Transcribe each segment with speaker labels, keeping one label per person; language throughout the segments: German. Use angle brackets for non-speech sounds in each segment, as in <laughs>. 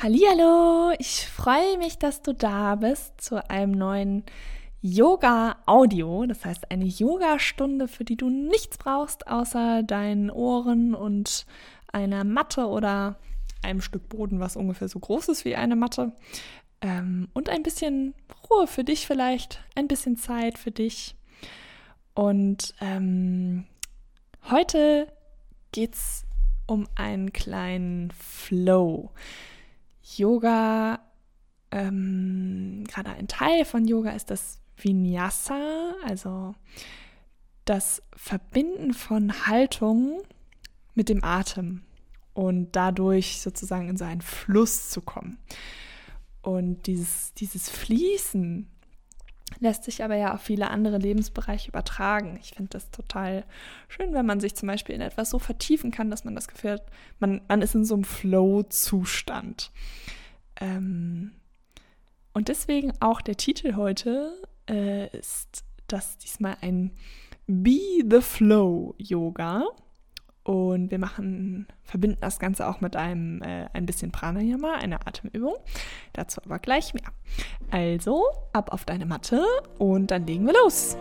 Speaker 1: Hallo, ich freue mich, dass du da bist zu einem neuen Yoga Audio, das heißt eine Yoga-Stunde, für die du nichts brauchst außer deinen Ohren und einer Matte oder einem Stück Boden, was ungefähr so groß ist wie eine Matte. Ähm, und ein bisschen Ruhe für dich vielleicht, ein bisschen Zeit für dich. Und ähm, heute geht es um einen kleinen Flow. Yoga, ähm, gerade ein Teil von Yoga ist das Vinyasa, also das Verbinden von Haltung mit dem Atem und dadurch sozusagen in so einen Fluss zu kommen. Und dieses, dieses Fließen lässt sich aber ja auf viele andere Lebensbereiche übertragen. Ich finde das total schön, wenn man sich zum Beispiel in etwas so vertiefen kann, dass man das Gefühl hat, man, man ist in so einem Flow-Zustand. Ähm, und deswegen auch der Titel heute äh, ist das diesmal ein Be the Flow Yoga. Und wir machen, verbinden das Ganze auch mit einem äh, ein bisschen Pranayama, einer Atemübung. Dazu aber gleich mehr. Also, ab auf deine Matte und dann legen wir los.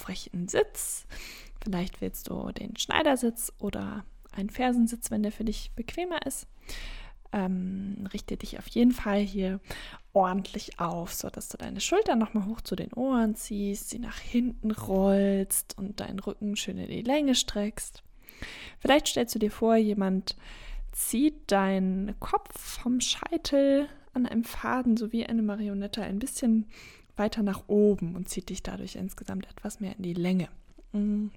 Speaker 1: Aufrechten Sitz. Vielleicht willst du den Schneidersitz oder einen Fersensitz, wenn der für dich bequemer ist. Ähm, richte dich auf jeden Fall hier ordentlich auf, sodass du deine Schultern nochmal hoch zu den Ohren ziehst, sie nach hinten rollst und deinen Rücken schön in die Länge streckst. Vielleicht stellst du dir vor, jemand zieht deinen Kopf vom Scheitel an einem Faden, so wie eine Marionette, ein bisschen weiter nach oben und zieht dich dadurch insgesamt etwas mehr in die Länge. Mm.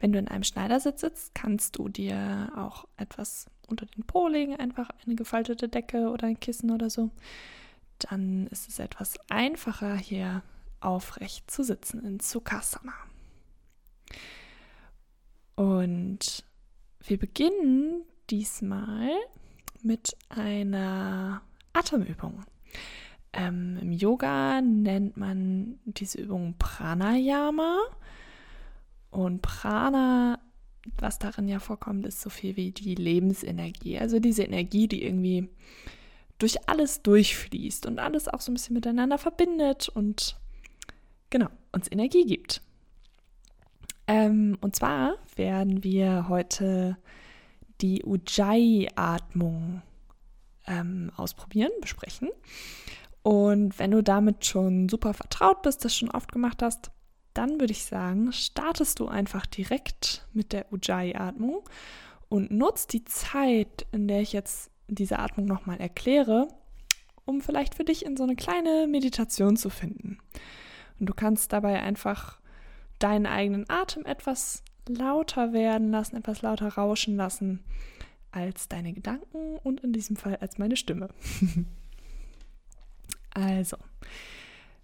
Speaker 1: Wenn du in einem Schneidersitz sitzt, kannst du dir auch etwas unter den Po legen, einfach eine gefaltete Decke oder ein Kissen oder so. Dann ist es etwas einfacher, hier aufrecht zu sitzen in Sukhasana. Und wir beginnen diesmal mit einer Atemübung. Ähm, Im Yoga nennt man diese Übung Pranayama. Und Prana, was darin ja vorkommt, ist so viel wie die Lebensenergie. Also diese Energie, die irgendwie durch alles durchfließt und alles auch so ein bisschen miteinander verbindet und genau, uns Energie gibt. Ähm, und zwar werden wir heute die Ujjayi-Atmung ähm, ausprobieren, besprechen. Und wenn du damit schon super vertraut bist, das schon oft gemacht hast, dann würde ich sagen, startest du einfach direkt mit der Ujjayi-Atmung und nutzt die Zeit, in der ich jetzt diese Atmung nochmal erkläre, um vielleicht für dich in so eine kleine Meditation zu finden. Und du kannst dabei einfach deinen eigenen Atem etwas lauter werden lassen, etwas lauter rauschen lassen als deine Gedanken und in diesem Fall als meine Stimme. <laughs> Also,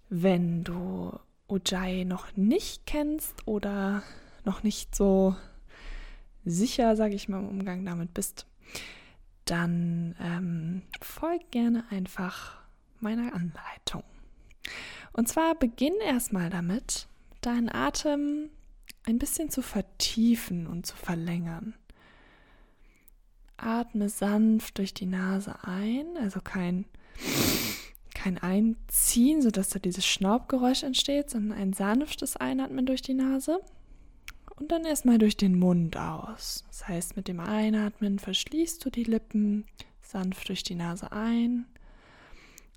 Speaker 1: wenn du Ujjayi noch nicht kennst oder noch nicht so sicher, sage ich mal, im Umgang damit bist, dann ähm, folg gerne einfach meiner Anleitung. Und zwar beginn erstmal damit, deinen Atem ein bisschen zu vertiefen und zu verlängern. Atme sanft durch die Nase ein, also kein kein Einziehen, sodass da dieses Schnaubgeräusch entsteht, sondern ein sanftes Einatmen durch die Nase und dann erstmal durch den Mund aus. Das heißt, mit dem Einatmen verschließt du die Lippen sanft durch die Nase ein.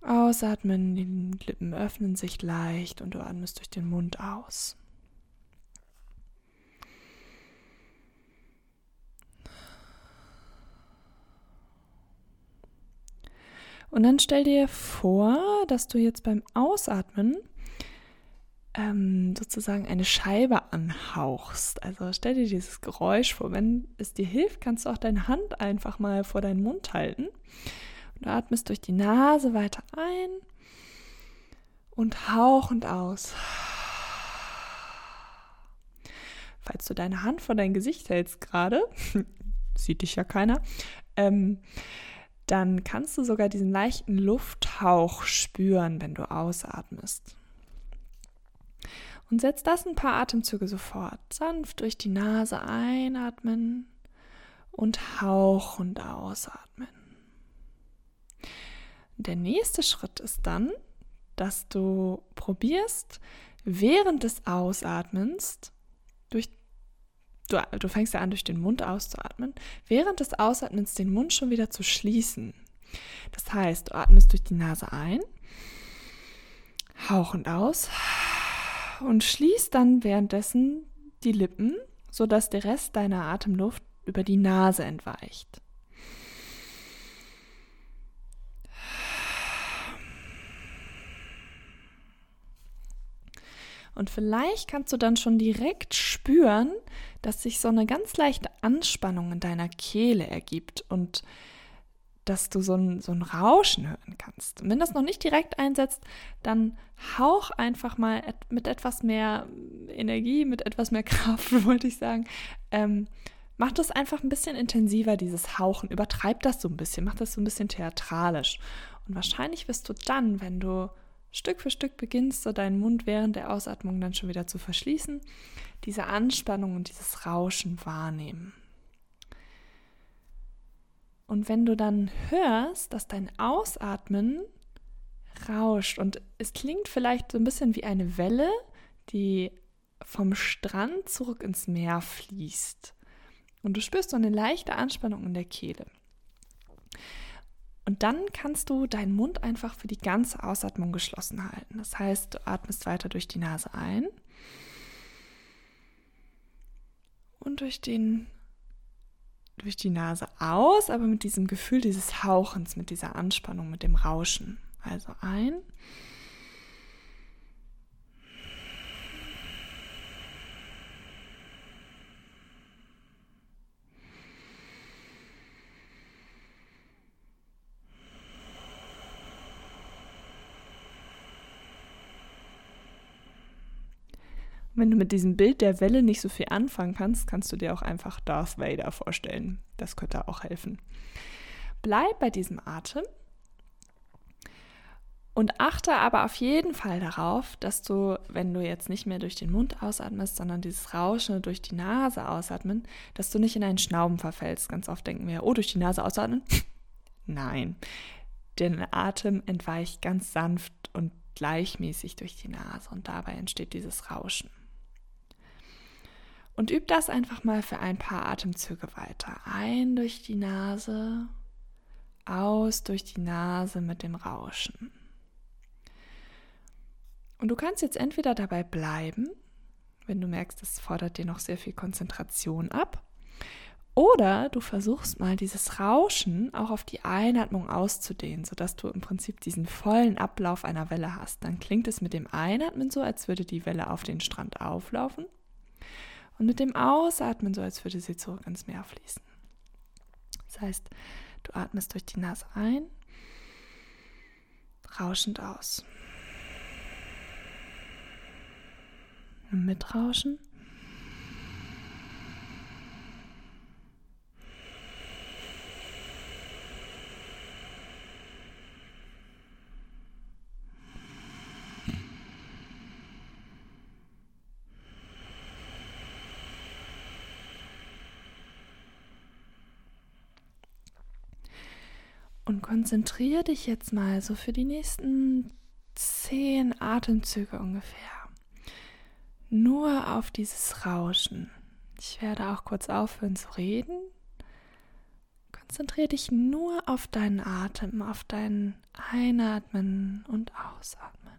Speaker 1: Ausatmen, die Lippen öffnen sich leicht und du atmest durch den Mund aus. Und dann stell dir vor, dass du jetzt beim Ausatmen ähm, sozusagen eine Scheibe anhauchst. Also stell dir dieses Geräusch vor. Wenn es dir hilft, kannst du auch deine Hand einfach mal vor deinen Mund halten. Und du atmest durch die Nase weiter ein und hauchend aus. falls du deine Hand vor dein Gesicht hältst gerade, <laughs> sieht dich ja keiner, ähm, dann kannst du sogar diesen leichten Lufthauch spüren, wenn du ausatmest. Und setz das ein paar Atemzüge sofort. Sanft durch die Nase einatmen und hauchend ausatmen. Der nächste Schritt ist dann, dass du probierst, während des Ausatmens durch du, du fängst ja an, durch den Mund auszuatmen, während des Ausatmens den Mund schon wieder zu schließen. Das heißt, du atmest durch die Nase ein, hauchend aus und schließt dann währenddessen die Lippen, sodass der Rest deiner Atemluft über die Nase entweicht. Und vielleicht kannst du dann schon direkt spüren, dass sich so eine ganz leichte Anspannung in deiner Kehle ergibt und dass du so ein, so ein Rauschen hören kannst. Und wenn das noch nicht direkt einsetzt, dann hauch einfach mal mit etwas mehr Energie, mit etwas mehr <laughs> Kraft, wollte ich sagen. Ähm, mach das einfach ein bisschen intensiver, dieses Hauchen. Übertreib das so ein bisschen, mach das so ein bisschen theatralisch. Und wahrscheinlich wirst du dann, wenn du Stück für Stück beginnst du deinen Mund während der Ausatmung dann schon wieder zu verschließen, diese Anspannung und dieses Rauschen wahrnehmen. Und wenn du dann hörst, dass dein Ausatmen rauscht und es klingt vielleicht so ein bisschen wie eine Welle, die vom Strand zurück ins Meer fließt. Und du spürst so eine leichte Anspannung in der Kehle. Und dann kannst du deinen Mund einfach für die ganze Ausatmung geschlossen halten. Das heißt, du atmest weiter durch die Nase ein und durch, den, durch die Nase aus, aber mit diesem Gefühl dieses Hauchens, mit dieser Anspannung, mit dem Rauschen. Also ein Wenn du mit diesem Bild der Welle nicht so viel anfangen kannst, kannst du dir auch einfach Darth Vader vorstellen. Das könnte auch helfen. Bleib bei diesem Atem und achte aber auf jeden Fall darauf, dass du, wenn du jetzt nicht mehr durch den Mund ausatmest, sondern dieses Rauschen durch die Nase ausatmen, dass du nicht in einen Schnauben verfällst. Ganz oft denken wir, oh, durch die Nase ausatmen. <laughs> Nein, der Atem entweicht ganz sanft und gleichmäßig durch die Nase und dabei entsteht dieses Rauschen. Und üb das einfach mal für ein paar Atemzüge weiter. Ein durch die Nase, aus durch die Nase mit dem Rauschen. Und du kannst jetzt entweder dabei bleiben, wenn du merkst, es fordert dir noch sehr viel Konzentration ab, oder du versuchst mal dieses Rauschen auch auf die Einatmung auszudehnen, sodass du im Prinzip diesen vollen Ablauf einer Welle hast. Dann klingt es mit dem Einatmen so, als würde die Welle auf den Strand auflaufen und mit dem Ausatmen so, als würde sie zurück ins Meer fließen. Das heißt, du atmest durch die Nase ein, rauschend aus. Mit konzentriere dich jetzt mal so für die nächsten zehn Atemzüge ungefähr nur auf dieses Rauschen. Ich werde auch kurz aufhören zu reden. Konzentriere dich nur auf deinen Atem, auf dein Einatmen und Ausatmen.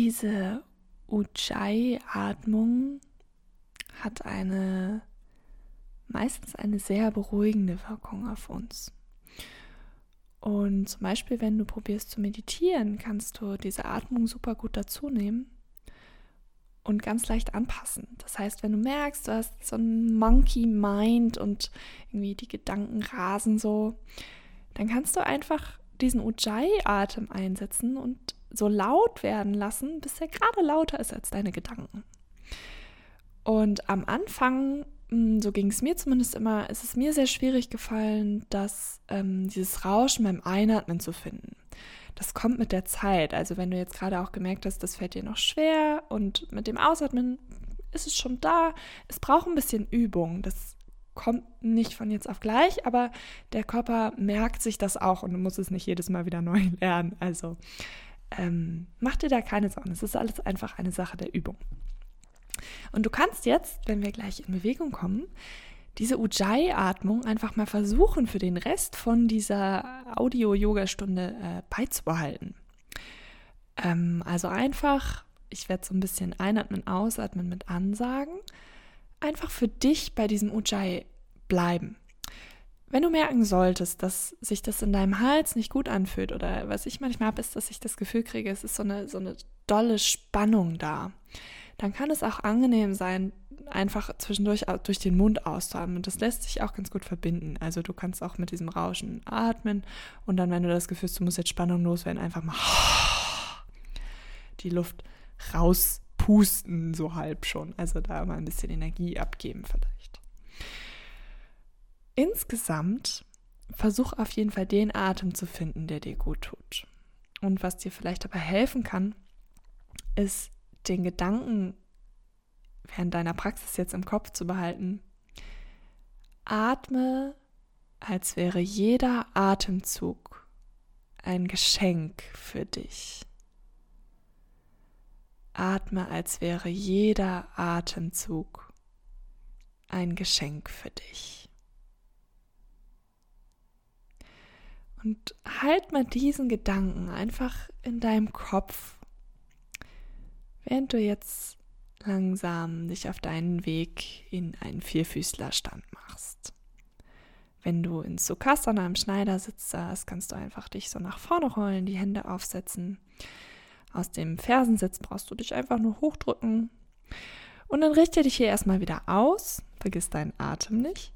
Speaker 1: Diese Ujjayi-Atmung hat eine meistens eine sehr beruhigende Wirkung auf uns. Und zum Beispiel, wenn du probierst zu meditieren, kannst du diese Atmung super gut dazu nehmen und ganz leicht anpassen. Das heißt, wenn du merkst, du hast so ein Monkey Mind und irgendwie die Gedanken rasen so, dann kannst du einfach diesen Ujjayi-Atem einsetzen und so laut werden lassen, bis er gerade lauter ist als deine Gedanken. Und am Anfang, hm, so ging es mir zumindest immer, ist es mir sehr schwierig gefallen, dass ähm, dieses Rauschen beim Einatmen zu finden. Das kommt mit der Zeit. Also wenn du jetzt gerade auch gemerkt hast, das fällt dir noch schwer und mit dem Ausatmen ist es schon da. Es braucht ein bisschen Übung. Das kommt nicht von jetzt auf gleich, aber der Körper merkt sich das auch und du musst es nicht jedes Mal wieder neu <laughs> lernen. Also ähm, mach dir da keine Sorgen. Es ist alles einfach eine Sache der Übung. Und du kannst jetzt, wenn wir gleich in Bewegung kommen, diese Ujjayi-Atmung einfach mal versuchen, für den Rest von dieser Audio-Yoga-Stunde äh, beizubehalten. Ähm, also einfach, ich werde so ein bisschen einatmen, ausatmen mit Ansagen, einfach für dich bei diesem Ujjayi bleiben. Wenn du merken solltest, dass sich das in deinem Hals nicht gut anfühlt oder was ich manchmal habe, ist, dass ich das Gefühl kriege, es ist so eine, so eine dolle Spannung da, dann kann es auch angenehm sein, einfach zwischendurch durch den Mund auszuatmen. Und das lässt sich auch ganz gut verbinden. Also du kannst auch mit diesem Rauschen atmen und dann, wenn du das Gefühl hast, du musst jetzt Spannung loswerden, einfach mal die Luft rauspusten, so halb schon. Also da mal ein bisschen Energie abgeben vielleicht. Insgesamt versuch auf jeden Fall den Atem zu finden, der dir gut tut. Und was dir vielleicht dabei helfen kann, ist den Gedanken während deiner Praxis jetzt im Kopf zu behalten. Atme, als wäre jeder Atemzug ein Geschenk für dich. Atme, als wäre jeder Atemzug ein Geschenk für dich. Und halt mal diesen Gedanken einfach in deinem Kopf, während du jetzt langsam dich auf deinen Weg in einen Vierfüßlerstand machst. Wenn du in Sukhasana im Schneidersitz saßt, kannst du einfach dich so nach vorne rollen, die Hände aufsetzen. Aus dem Fersensitz brauchst du dich einfach nur hochdrücken. Und dann richte dich hier erstmal wieder aus. Vergiss deinen Atem nicht.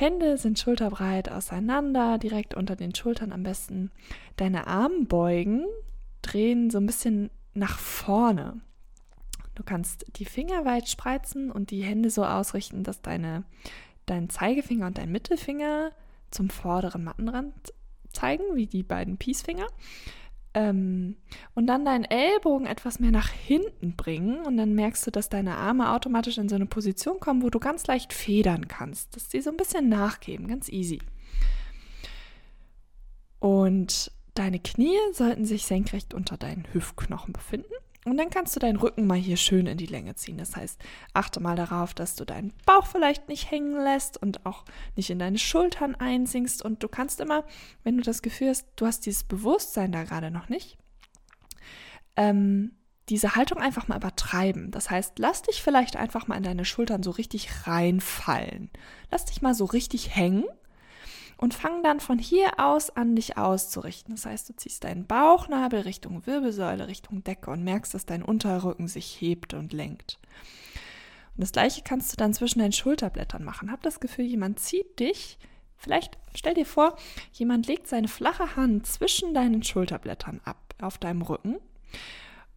Speaker 1: Hände sind schulterbreit auseinander, direkt unter den Schultern am besten. Deine Armbeugen drehen so ein bisschen nach vorne. Du kannst die Finger weit spreizen und die Hände so ausrichten, dass deine, dein Zeigefinger und dein Mittelfinger zum vorderen Mattenrand zeigen, wie die beiden Peacefinger. Ähm, und dann deinen Ellbogen etwas mehr nach hinten bringen und dann merkst du, dass deine Arme automatisch in so eine Position kommen, wo du ganz leicht federn kannst, dass die so ein bisschen nachgeben, ganz easy. Und deine Knie sollten sich senkrecht unter deinen Hüftknochen befinden. Und dann kannst du deinen Rücken mal hier schön in die Länge ziehen. Das heißt, achte mal darauf, dass du deinen Bauch vielleicht nicht hängen lässt und auch nicht in deine Schultern einsinkst. Und du kannst immer, wenn du das Gefühl hast, du hast dieses Bewusstsein da gerade noch nicht, ähm, diese Haltung einfach mal übertreiben. Das heißt, lass dich vielleicht einfach mal in deine Schultern so richtig reinfallen. Lass dich mal so richtig hängen und fang dann von hier aus an, dich auszurichten. Das heißt, du ziehst deinen Bauchnabel Richtung Wirbelsäule, Richtung Decke und merkst, dass dein Unterrücken sich hebt und lenkt. Und das gleiche kannst du dann zwischen deinen Schulterblättern machen. Hab das Gefühl, jemand zieht dich. Vielleicht stell dir vor, jemand legt seine flache Hand zwischen deinen Schulterblättern ab auf deinem Rücken.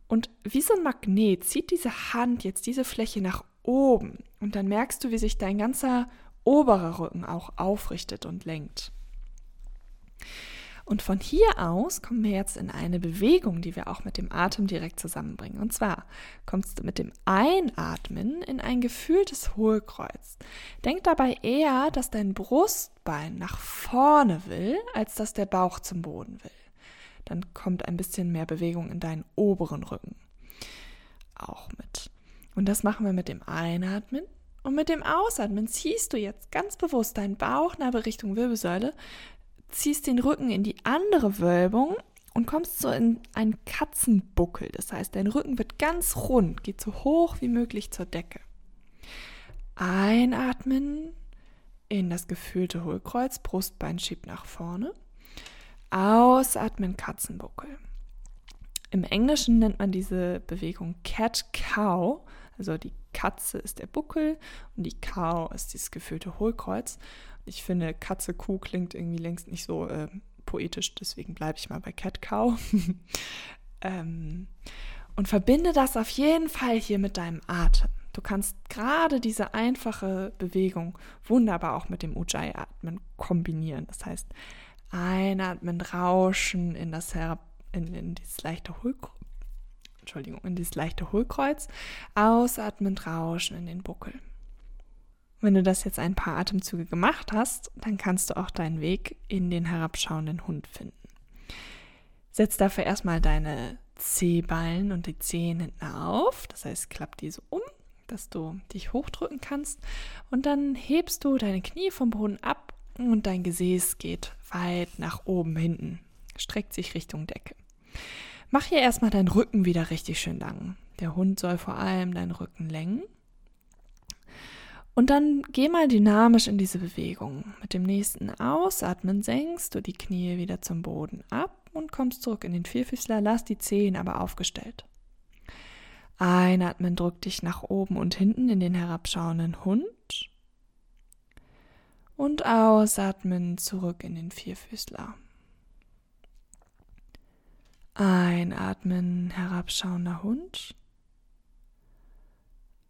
Speaker 1: Und wie so ein Magnet zieht diese Hand jetzt diese Fläche nach oben. Und dann merkst du, wie sich dein ganzer oberer Rücken auch aufrichtet und lenkt. Und von hier aus kommen wir jetzt in eine Bewegung, die wir auch mit dem Atem direkt zusammenbringen. Und zwar kommst du mit dem Einatmen in ein gefühltes Hohlkreuz. Denk dabei eher, dass dein Brustbein nach vorne will, als dass der Bauch zum Boden will. Dann kommt ein bisschen mehr Bewegung in deinen oberen Rücken. Auch mit. Und das machen wir mit dem Einatmen und mit dem Ausatmen ziehst du jetzt ganz bewusst deinen Bauchnabel Richtung Wirbelsäule, ziehst den Rücken in die andere Wölbung und kommst so in einen Katzenbuckel. Das heißt, dein Rücken wird ganz rund, geht so hoch wie möglich zur Decke. Einatmen in das gefühlte Hohlkreuz, Brustbein schiebt nach vorne. Ausatmen, Katzenbuckel. Im Englischen nennt man diese Bewegung Cat-Cow. Also die Katze ist der Buckel und die Cow ist dieses gefühlte Hohlkreuz. Ich finde, Katze, Kuh klingt irgendwie längst nicht so äh, poetisch, deswegen bleibe ich mal bei Cat-Cow. <laughs> ähm, und verbinde das auf jeden Fall hier mit deinem Atem. Du kannst gerade diese einfache Bewegung wunderbar auch mit dem Ujjayi-Atmen kombinieren. Das heißt, einatmen, rauschen in das Herab, in, in dieses leichte. Entschuldigung, in dieses leichte Hohlkreuz, ausatmen, rauschen in den Buckel. Wenn du das jetzt ein paar Atemzüge gemacht hast, dann kannst du auch deinen Weg in den herabschauenden Hund finden. Setz dafür erstmal deine Zehballen und die Zehen hinten auf, das heißt, klapp diese um dass du dich hochdrücken kannst. Und dann hebst du deine Knie vom Boden ab und dein Gesäß geht weit nach oben hinten, streckt sich Richtung Decke. Mach hier erstmal deinen Rücken wieder richtig schön lang. Der Hund soll vor allem deinen Rücken längen. Und dann geh mal dynamisch in diese Bewegung. Mit dem nächsten Ausatmen senkst du die Knie wieder zum Boden ab und kommst zurück in den Vierfüßler, lass die Zehen aber aufgestellt. Einatmen drück dich nach oben und hinten in den herabschauenden Hund. Und ausatmen zurück in den Vierfüßler. Einatmen, herabschauender Hund.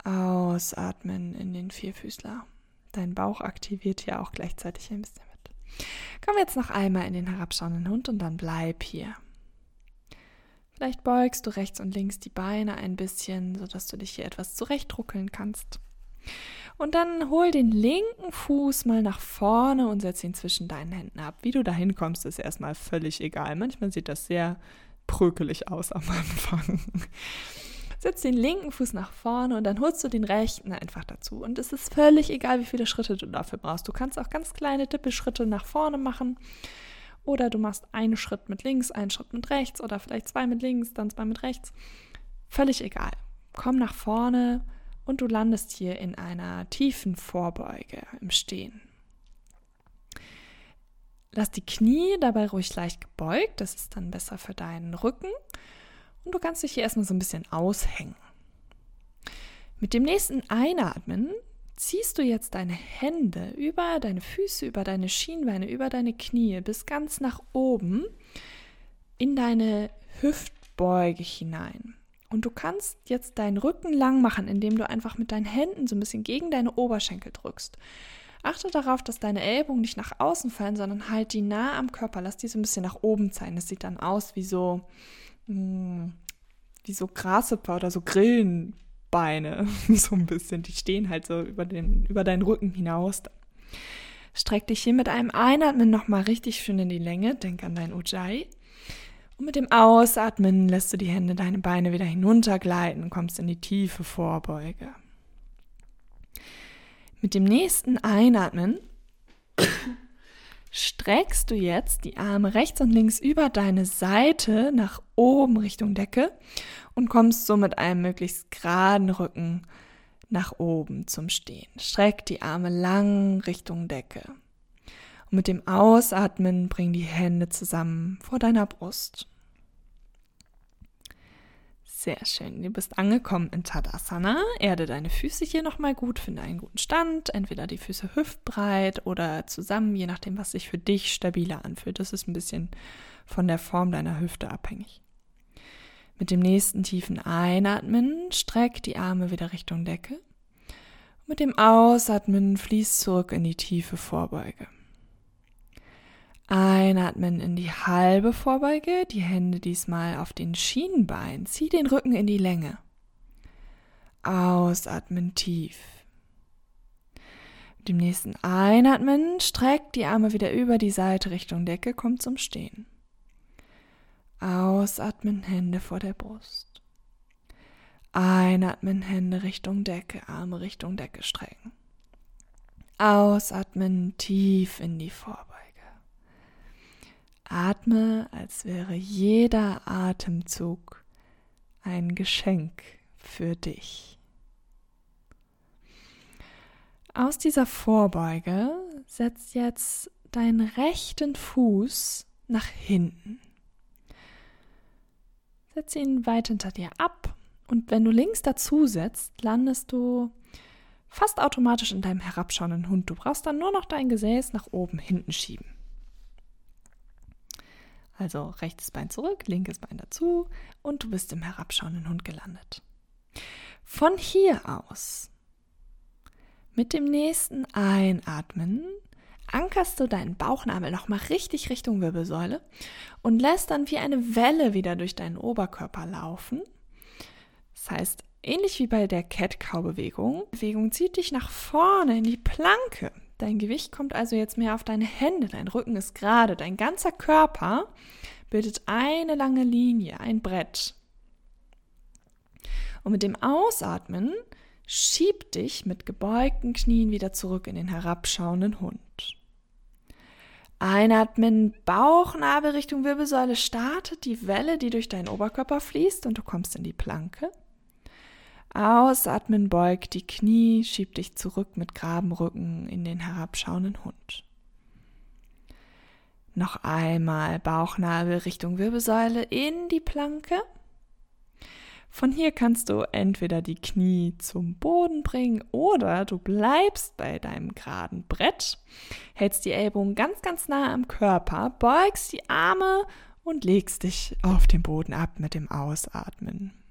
Speaker 1: Ausatmen in den Vierfüßler. Dein Bauch aktiviert ja auch gleichzeitig ein bisschen mit. Komm jetzt noch einmal in den herabschauenden Hund und dann bleib hier. Vielleicht beugst du rechts und links die Beine ein bisschen, sodass du dich hier etwas zurechtruckeln kannst. Und dann hol den linken Fuß mal nach vorne und setz ihn zwischen deinen Händen ab. Wie du da hinkommst, ist erstmal völlig egal. Manchmal sieht das sehr prökelig aus am Anfang. <laughs> Setz den linken Fuß nach vorne und dann holst du den rechten einfach dazu. Und es ist völlig egal, wie viele Schritte du dafür brauchst. Du kannst auch ganz kleine Tippelschritte nach vorne machen oder du machst einen Schritt mit links, einen Schritt mit rechts oder vielleicht zwei mit links, dann zwei mit rechts. Völlig egal. Komm nach vorne und du landest hier in einer tiefen Vorbeuge im Stehen. Lass die Knie dabei ruhig leicht gebeugt, das ist dann besser für deinen Rücken. Und du kannst dich hier erstmal so ein bisschen aushängen. Mit dem nächsten Einatmen ziehst du jetzt deine Hände über deine Füße, über deine Schienbeine, über deine Knie bis ganz nach oben in deine Hüftbeuge hinein. Und du kannst jetzt deinen Rücken lang machen, indem du einfach mit deinen Händen so ein bisschen gegen deine Oberschenkel drückst. Achte darauf, dass deine Ellbogen nicht nach außen fallen, sondern halt die nah am Körper. Lass die so ein bisschen nach oben zeigen. Das sieht dann aus wie so, mh, hm, wie so Grashüpfer oder so Grillen, Beine, <laughs> so ein bisschen. Die stehen halt so über, den, über deinen Rücken hinaus. Streck dich hier mit einem Einatmen nochmal richtig schön in die Länge. Denk an dein Ujjayi. Und mit dem Ausatmen lässt du die Hände, deine Beine wieder hinuntergleiten kommst in die tiefe Vorbeuge. Mit dem nächsten Einatmen streckst du jetzt die Arme rechts und links über deine Seite nach oben Richtung Decke und kommst so mit einem möglichst geraden Rücken nach oben zum Stehen. Streck die Arme lang Richtung Decke. Und mit dem Ausatmen bring die Hände zusammen vor deiner Brust. Sehr schön. Du bist angekommen in Tadasana. Erde deine Füße hier nochmal gut, finde einen guten Stand. Entweder die Füße hüftbreit oder zusammen, je nachdem, was sich für dich stabiler anfühlt. Das ist ein bisschen von der Form deiner Hüfte abhängig. Mit dem nächsten tiefen Einatmen streck die Arme wieder Richtung Decke. Mit dem Ausatmen fließ zurück in die tiefe Vorbeuge. Einatmen in die halbe Vorbeuge, die Hände diesmal auf den Schienbein. Zieh den Rücken in die Länge. Ausatmen tief. Mit dem nächsten Einatmen streck die Arme wieder über die Seite Richtung Decke, komm zum Stehen. Ausatmen, Hände vor der Brust. Einatmen, Hände Richtung Decke, Arme Richtung Decke strecken. Ausatmen, tief in die Vorbeuge. Atme, als wäre jeder Atemzug ein Geschenk für dich. Aus dieser Vorbeuge setz jetzt deinen rechten Fuß nach hinten. Setz ihn weit hinter dir ab und wenn du links dazu setzt, landest du fast automatisch in deinem herabschauenden Hund. Du brauchst dann nur noch dein Gesäß nach oben hinten schieben. Also rechtes Bein zurück, linkes Bein dazu und du bist im herabschauenden Hund gelandet. Von hier aus, mit dem nächsten Einatmen, ankerst du deinen Bauchnabel nochmal richtig Richtung Wirbelsäule und lässt dann wie eine Welle wieder durch deinen Oberkörper laufen. Das heißt, ähnlich wie bei der Cat-Cow-Bewegung, Bewegung zieht dich nach vorne in die Planke. Dein Gewicht kommt also jetzt mehr auf deine Hände, dein Rücken ist gerade, dein ganzer Körper bildet eine lange Linie, ein Brett. Und mit dem Ausatmen schieb dich mit gebeugten Knien wieder zurück in den herabschauenden Hund. Einatmen, Bauchnabel Richtung Wirbelsäule startet die Welle, die durch deinen Oberkörper fließt und du kommst in die Planke. Ausatmen, beug die Knie, schieb dich zurück mit geradem Rücken in den herabschauenden Hund. Noch einmal Bauchnabel Richtung Wirbelsäule in die Planke. Von hier kannst du entweder die Knie zum Boden bringen oder du bleibst bei deinem geraden Brett, hältst die Ellbogen ganz, ganz nah am Körper, beugst die Arme und legst dich auf den Boden ab mit dem Ausatmen.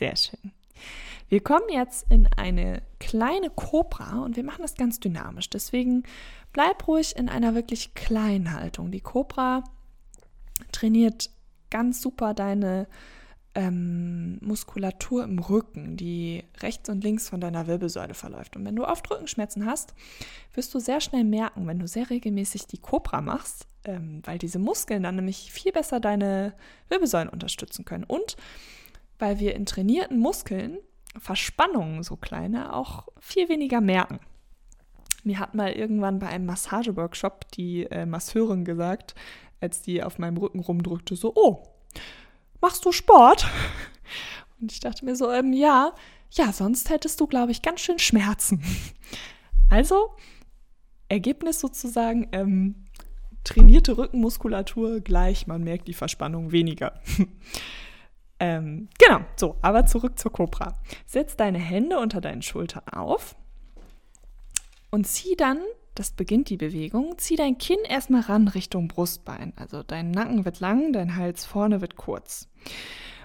Speaker 1: Sehr schön. Wir kommen jetzt in eine kleine Kobra und wir machen das ganz dynamisch. Deswegen bleib ruhig in einer wirklich kleinen Haltung. Die Kobra trainiert ganz super deine ähm, Muskulatur im Rücken, die rechts und links von deiner Wirbelsäule verläuft. Und wenn du oft Rückenschmerzen hast, wirst du sehr schnell merken, wenn du sehr regelmäßig die Cobra machst, ähm, weil diese Muskeln dann nämlich viel besser deine Wirbelsäulen unterstützen können. Und weil wir in trainierten Muskeln Verspannungen, so kleine, auch viel weniger merken. Mir hat mal irgendwann bei einem Massageworkshop die äh, Masseurin gesagt, als die auf meinem Rücken rumdrückte, so, oh, machst du Sport? <laughs> Und ich dachte mir so, ähm, ja, ja, sonst hättest du, glaube ich, ganz schön Schmerzen. <laughs> Also, Ergebnis sozusagen, ähm, trainierte Rückenmuskulatur gleich, man merkt die Verspannung weniger. <laughs> ähm, genau, so, aber zurück zur Cobra. Setz deine Hände unter deinen Schultern auf und zieh dann das beginnt die Bewegung. Zieh dein Kinn erstmal ran Richtung Brustbein. Also dein Nacken wird lang, dein Hals vorne wird kurz.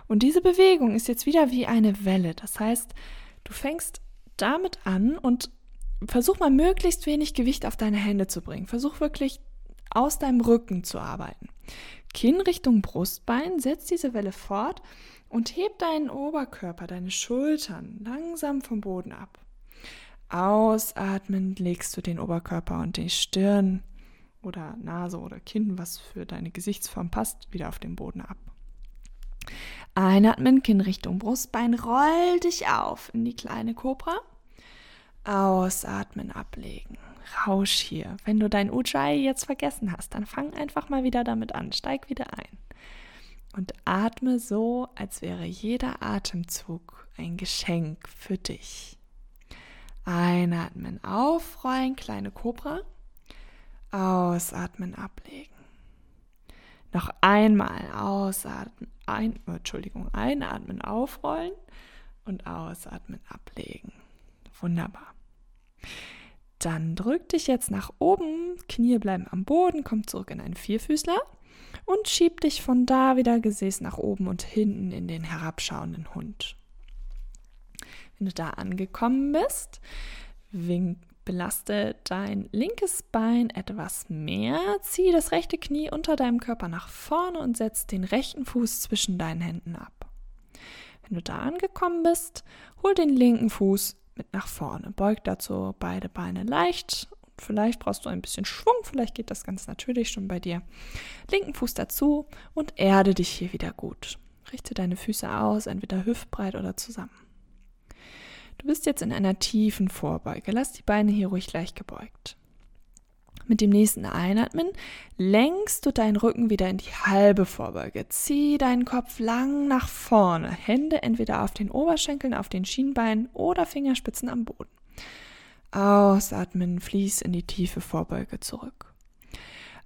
Speaker 1: Und diese Bewegung ist jetzt wieder wie eine Welle. Das heißt, du fängst damit an und versuch mal möglichst wenig Gewicht auf deine Hände zu bringen. Versuch wirklich aus deinem Rücken zu arbeiten. Kinn Richtung Brustbein, setz diese Welle fort und heb deinen Oberkörper, deine Schultern langsam vom Boden ab. Ausatmend legst du den Oberkörper und die Stirn oder Nase oder Kinn, was für deine Gesichtsform passt, wieder auf den Boden ab. Einatmen, Kinn Richtung Brustbein, roll dich auf in die kleine Kobra. Ausatmen, ablegen. Rausch hier. Wenn du dein Ujjayi jetzt vergessen hast, dann fang einfach mal wieder damit an. Steig wieder ein. Und atme so, als wäre jeder Atemzug ein Geschenk für dich. Einatmen, aufrollen, kleine Kobra. Ausatmen, ablegen. Noch einmal ausatmen, ein, Entschuldigung, einatmen, aufrollen und ausatmen, ablegen. Wunderbar. Dann drück dich jetzt nach oben, Knie bleiben am Boden, komm zurück in einen Vierfüßler und schieb dich von da wieder Gesäß nach oben und hinten in den herabschauenden Hund. Wenn du da angekommen bist, wink, belaste dein linkes Bein etwas mehr, zieh das rechte Knie unter deinem Körper nach vorne und setz den rechten Fuß zwischen deinen Händen ab. Wenn du da angekommen bist, hol den linken Fuß mit nach vorne, beug dazu beide Beine leicht Vielleicht brauchst du ein bisschen Schwung, vielleicht geht das ganz natürlich schon bei dir. Linken Fuß dazu und erde dich hier wieder gut. Richte deine Füße aus, entweder hüftbreit oder zusammen. Du bist jetzt in einer tiefen Vorbeuge. Lass die Beine hier ruhig leicht gebeugt. Mit dem nächsten Einatmen lenkst du deinen Rücken wieder in die halbe Vorbeuge. Zieh deinen Kopf lang nach vorne. Hände entweder auf den Oberschenkeln, auf den Schienbeinen oder Fingerspitzen am Boden. Ausatmen, fließ in die tiefe Vorbeuge zurück.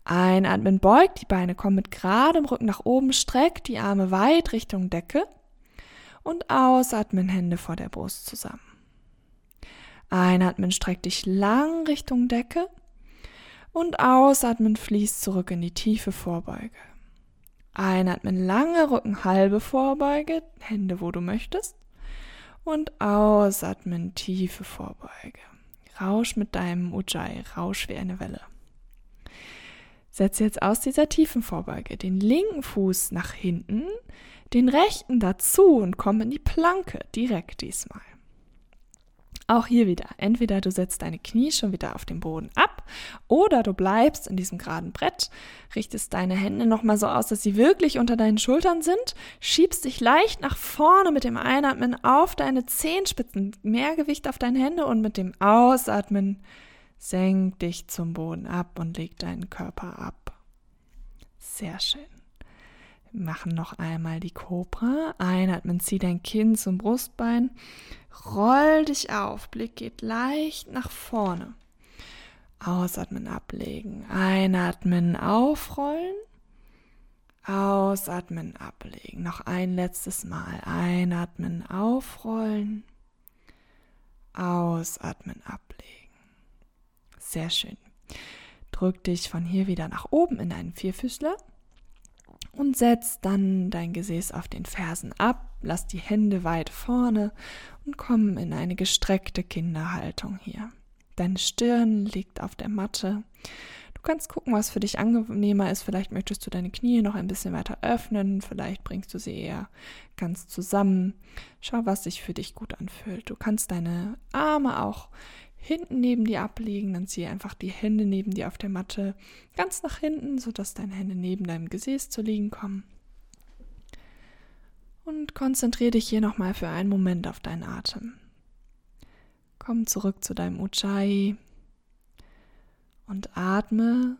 Speaker 1: Einatmen, beugt die Beine, komm mit geradem Rücken nach oben, streck die Arme weit Richtung Decke und ausatmen, Hände vor der Brust zusammen. Einatmen, streck dich lang Richtung Decke und ausatmen, fließt zurück in die tiefe Vorbeuge. Einatmen, lange Rücken, halbe Vorbeuge, Hände wo du möchtest. Und ausatmen, tiefe Vorbeuge. Rausch mit deinem Ujjayi, rausch wie eine Welle. Setze jetzt aus dieser tiefen Vorbeuge den linken Fuß nach hinten, den rechten dazu und komm in die Planke direkt diesmal. Auch hier wieder, entweder du setzt deine Knie schon wieder auf den Boden ab oder du bleibst in diesem geraden Brett, richtest deine Hände nochmal so aus, dass sie wirklich unter deinen Schultern sind, schiebst dich leicht nach vorne mit dem Einatmen auf deine Zehenspitzen, mehr Gewicht auf deine Hände und mit dem Ausatmen senk dich zum Boden ab und leg deinen Körper ab. Sehr schön. Wir machen noch einmal die Cobra. Einatmen, zieh dein Kinn zum Brustbein. Roll dich auf. Blick geht leicht nach vorne. Ausatmen, ablegen. Einatmen, aufrollen. Ausatmen, ablegen. Noch ein letztes Mal. Einatmen, aufrollen. Ausatmen, ablegen. Sehr schön. Drück dich von hier wieder nach oben in einen Vierfüßler und setz dann dein Gesäß auf den Fersen ab, lass die Hände weit vorne und komm in eine gestreckte Kinderhaltung hier. Deine Stirn liegt auf der Matte. Du kannst gucken, was für dich angenehmer ist. Vielleicht möchtest du deine Knie noch ein bisschen weiter öffnen, vielleicht bringst du sie eher ganz zusammen. Schau, was sich für dich gut anfühlt. Du kannst deine Arme auch hinten neben dir ablegen, dann ziehe einfach die Hände neben dir auf der Matte ganz nach hinten, sodass deine Hände neben deinem Gesäß zu liegen kommen. Und konzentriere dich hier nochmal für einen Moment auf deinen Atem. Komm zurück zu deinem Ujjayi und atme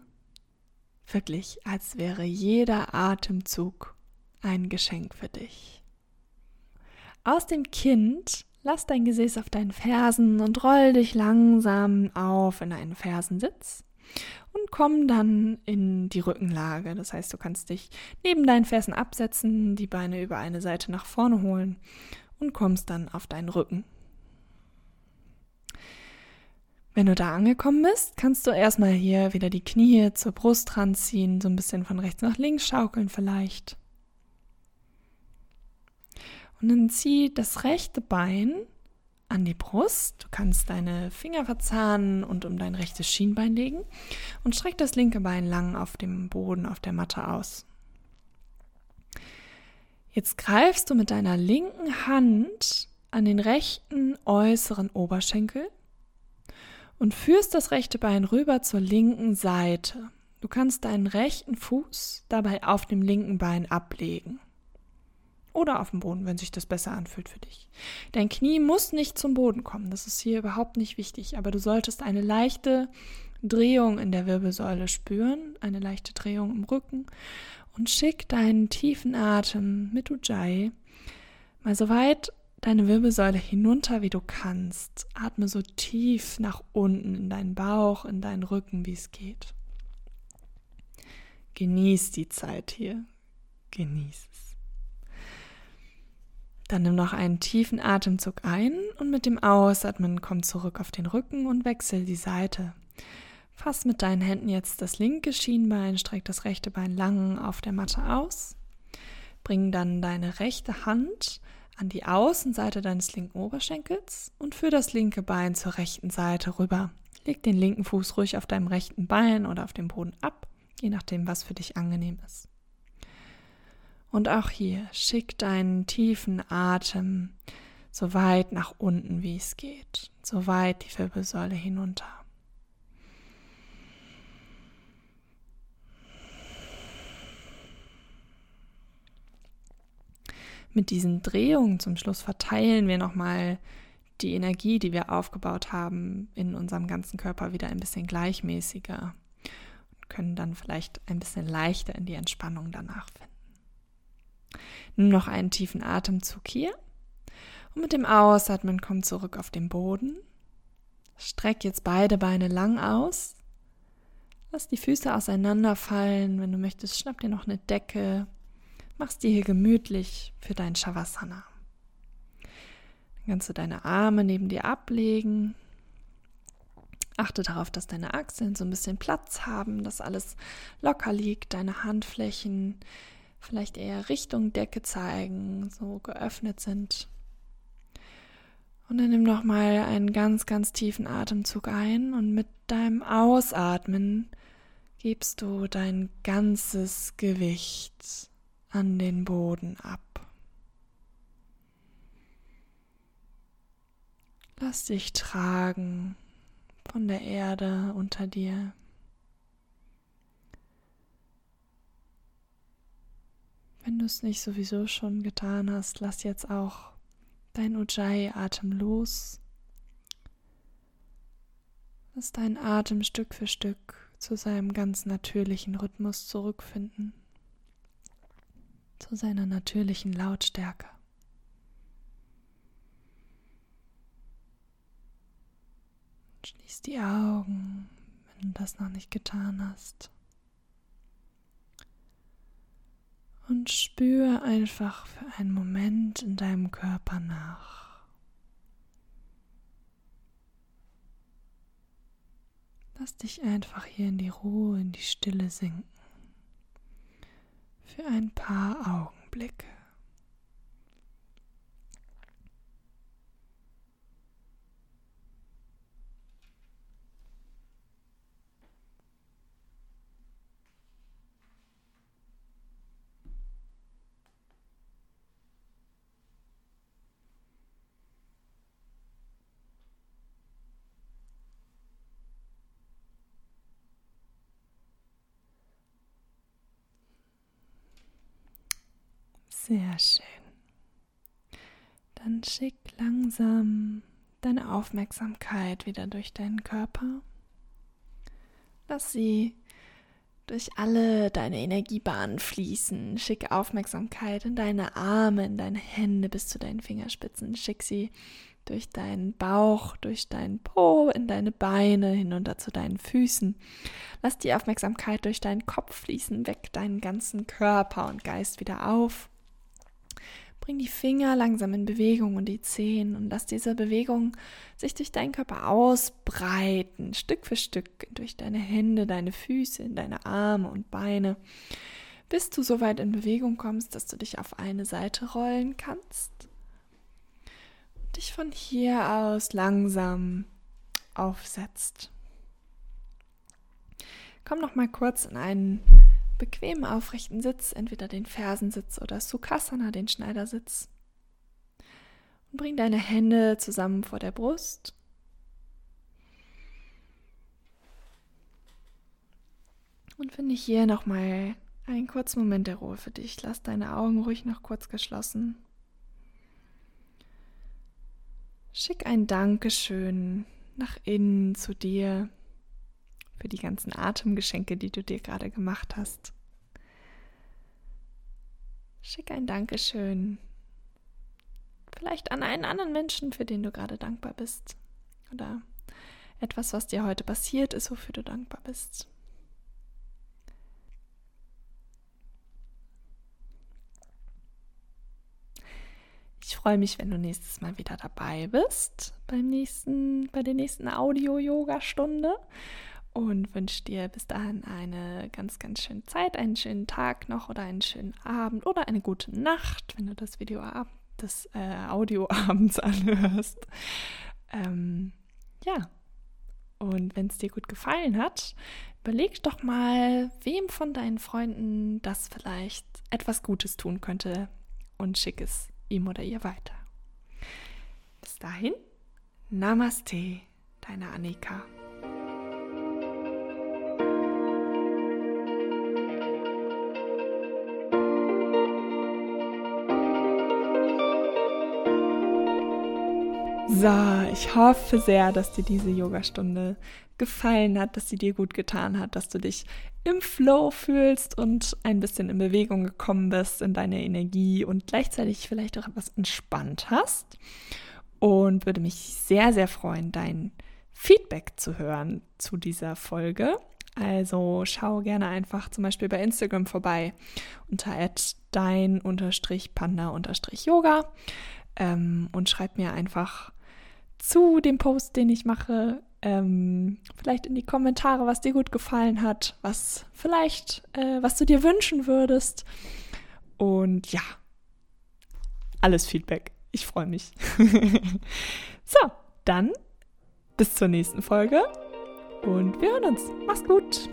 Speaker 1: wirklich, als wäre jeder Atemzug ein Geschenk für dich. Aus dem Kind Lass dein Gesäß auf deinen Fersen und roll dich langsam auf in einen Fersensitz und komm dann in die Rückenlage. Das heißt, du kannst dich neben deinen Fersen absetzen, die Beine über eine Seite nach vorne holen und kommst dann auf deinen Rücken. Wenn du da angekommen bist, kannst du erstmal hier wieder die Knie zur Brust ranziehen, so ein bisschen von rechts nach links schaukeln vielleicht. Und dann zieh das rechte Bein an die Brust. Du kannst deine Finger verzahnen und um dein rechtes Schienbein legen und streck das linke Bein lang auf dem Boden, auf der Matte aus. Jetzt greifst du mit deiner linken Hand an den rechten äußeren Oberschenkel und führst das rechte Bein rüber zur linken Seite. Du kannst deinen rechten Fuß dabei auf dem linken Bein ablegen oder auf dem Boden, wenn sich das besser anfühlt für dich. Dein Knie muss nicht zum Boden kommen, das ist hier überhaupt nicht wichtig, aber du solltest eine leichte Drehung in der Wirbelsäule spüren, eine leichte Drehung im Rücken und schick deinen tiefen Atem mit Ujjayi mal so weit deine Wirbelsäule hinunter, wie du kannst. Atme so tief nach unten in deinen Bauch, in deinen Rücken, wie es geht. Genieß die Zeit hier. Genieß es. Dann nimm noch einen tiefen Atemzug ein und mit dem Ausatmen komm zurück auf den Rücken und wechsel die Seite. Fass mit deinen Händen jetzt das linke Schienbein, streck das rechte Bein lang auf der Matte aus. Bring dann deine rechte Hand an die Außenseite deines linken Oberschenkels und führ das linke Bein zur rechten Seite rüber. Leg den linken Fuß ruhig auf deinem rechten Bein oder auf dem Boden ab, je nachdem, was für dich angenehm ist. Und auch hier schick deinen tiefen Atem so weit nach unten, wie es geht, so weit die Wirbelsäule hinunter. Mit diesen Drehungen zum Schluss verteilen wir nochmal die Energie, die wir aufgebaut haben, in unserem ganzen Körper wieder ein bisschen gleichmäßiger. können dann vielleicht ein bisschen leichter in die Entspannung danach finden. Nimm noch einen tiefen Atemzug hier und mit dem Ausatmen komm zurück auf den Boden. Streck jetzt beide Beine lang aus. Lass die Füße auseinanderfallen. Wenn du möchtest, schnapp dir noch eine Decke. Mach's dir hier gemütlich für dein Shavasana. Dann kannst du deine Arme neben dir ablegen Achte darauf, dass deine Achseln so ein bisschen Platz haben, dass alles locker liegt, deine Handflächen vielleicht eher Richtung Decke zeigen, so geöffnet sind. Und dann nimm noch mal einen ganz, ganz tiefen Atemzug ein und mit deinem Ausatmen gibst du dein ganzes Gewicht an den Boden ab. Lass dich tragen von der Erde unter dir. Wenn du es nicht sowieso schon getan hast, lass jetzt auch dein Ujjayi-Atem los. Lass deinen Atem Stück für Stück zu seinem ganz natürlichen Rhythmus zurückfinden, zu seiner natürlichen Lautstärke. Schließ die Augen, wenn du das noch nicht getan hast. Und spür einfach für einen Moment in deinem Körper nach. Lass dich einfach hier in die Ruhe, in die Stille sinken. Für ein paar Augenblicke. Sehr schön. Dann schick langsam deine Aufmerksamkeit wieder durch deinen Körper. Lass sie durch alle deine Energiebahnen fließen. Schick Aufmerksamkeit in deine Arme, in deine Hände bis zu deinen Fingerspitzen. Schick sie durch deinen Bauch, durch deinen Po, in deine Beine, hinunter zu deinen Füßen. Lass die Aufmerksamkeit durch deinen Kopf fließen, weg deinen ganzen Körper und Geist wieder auf. Bring die Finger langsam in Bewegung und die Zehen und lass diese Bewegung sich durch deinen Körper ausbreiten, Stück für Stück, durch deine Hände, deine Füße, in deine Arme und Beine, bis du so weit in Bewegung kommst, dass du dich auf eine Seite rollen kannst. Und dich von hier aus langsam aufsetzt. Komm noch mal kurz in einen bequemen aufrechten Sitz, entweder den Fersensitz oder Sukhasana, den Schneidersitz. Und bring deine Hände zusammen vor der Brust. Und finde hier nochmal einen kurzen Moment der Ruhe für dich. Lass deine Augen ruhig noch kurz geschlossen. Schick ein Dankeschön nach innen zu dir für die ganzen Atemgeschenke, die du dir gerade gemacht hast. Schick ein Dankeschön. Vielleicht an einen anderen Menschen, für den du gerade dankbar bist. Oder etwas, was dir heute passiert ist, wofür du dankbar bist. Ich freue mich, wenn du nächstes Mal wieder dabei bist beim nächsten, bei der nächsten Audio-Yoga-Stunde und wünsche dir bis dahin eine ganz, ganz schöne Zeit, einen schönen Tag noch oder einen schönen Abend oder eine gute Nacht, wenn du das Video das äh, Audio <laughs> anhörst. Ähm, ja, und wenn es dir gut gefallen hat, überleg doch mal, wem von deinen Freunden das vielleicht etwas Gutes tun könnte und schick es ihm oder ihr weiter. Bis dahin, Namaste, deine Annika. So, ich hoffe sehr, dass dir diese Yogastunde gefallen hat, dass sie dir gut getan hat, dass du dich im Flow fühlst und ein bisschen in Bewegung gekommen bist in deine Energie und gleichzeitig vielleicht auch etwas entspannt hast. Und würde mich sehr, sehr freuen, dein Feedback zu hören zu dieser Folge. Also schau gerne einfach zum Beispiel bei Instagram vorbei unter dein-panda-yoga ähm, und schreib mir einfach zu dem Post, den ich mache, ähm, vielleicht in die Kommentare, was dir gut gefallen hat, was vielleicht, äh, was du dir wünschen würdest. Und ja, alles Feedback. Ich freue mich. <laughs> so, dann bis zur nächsten Folge und wir hören uns. Mach's gut.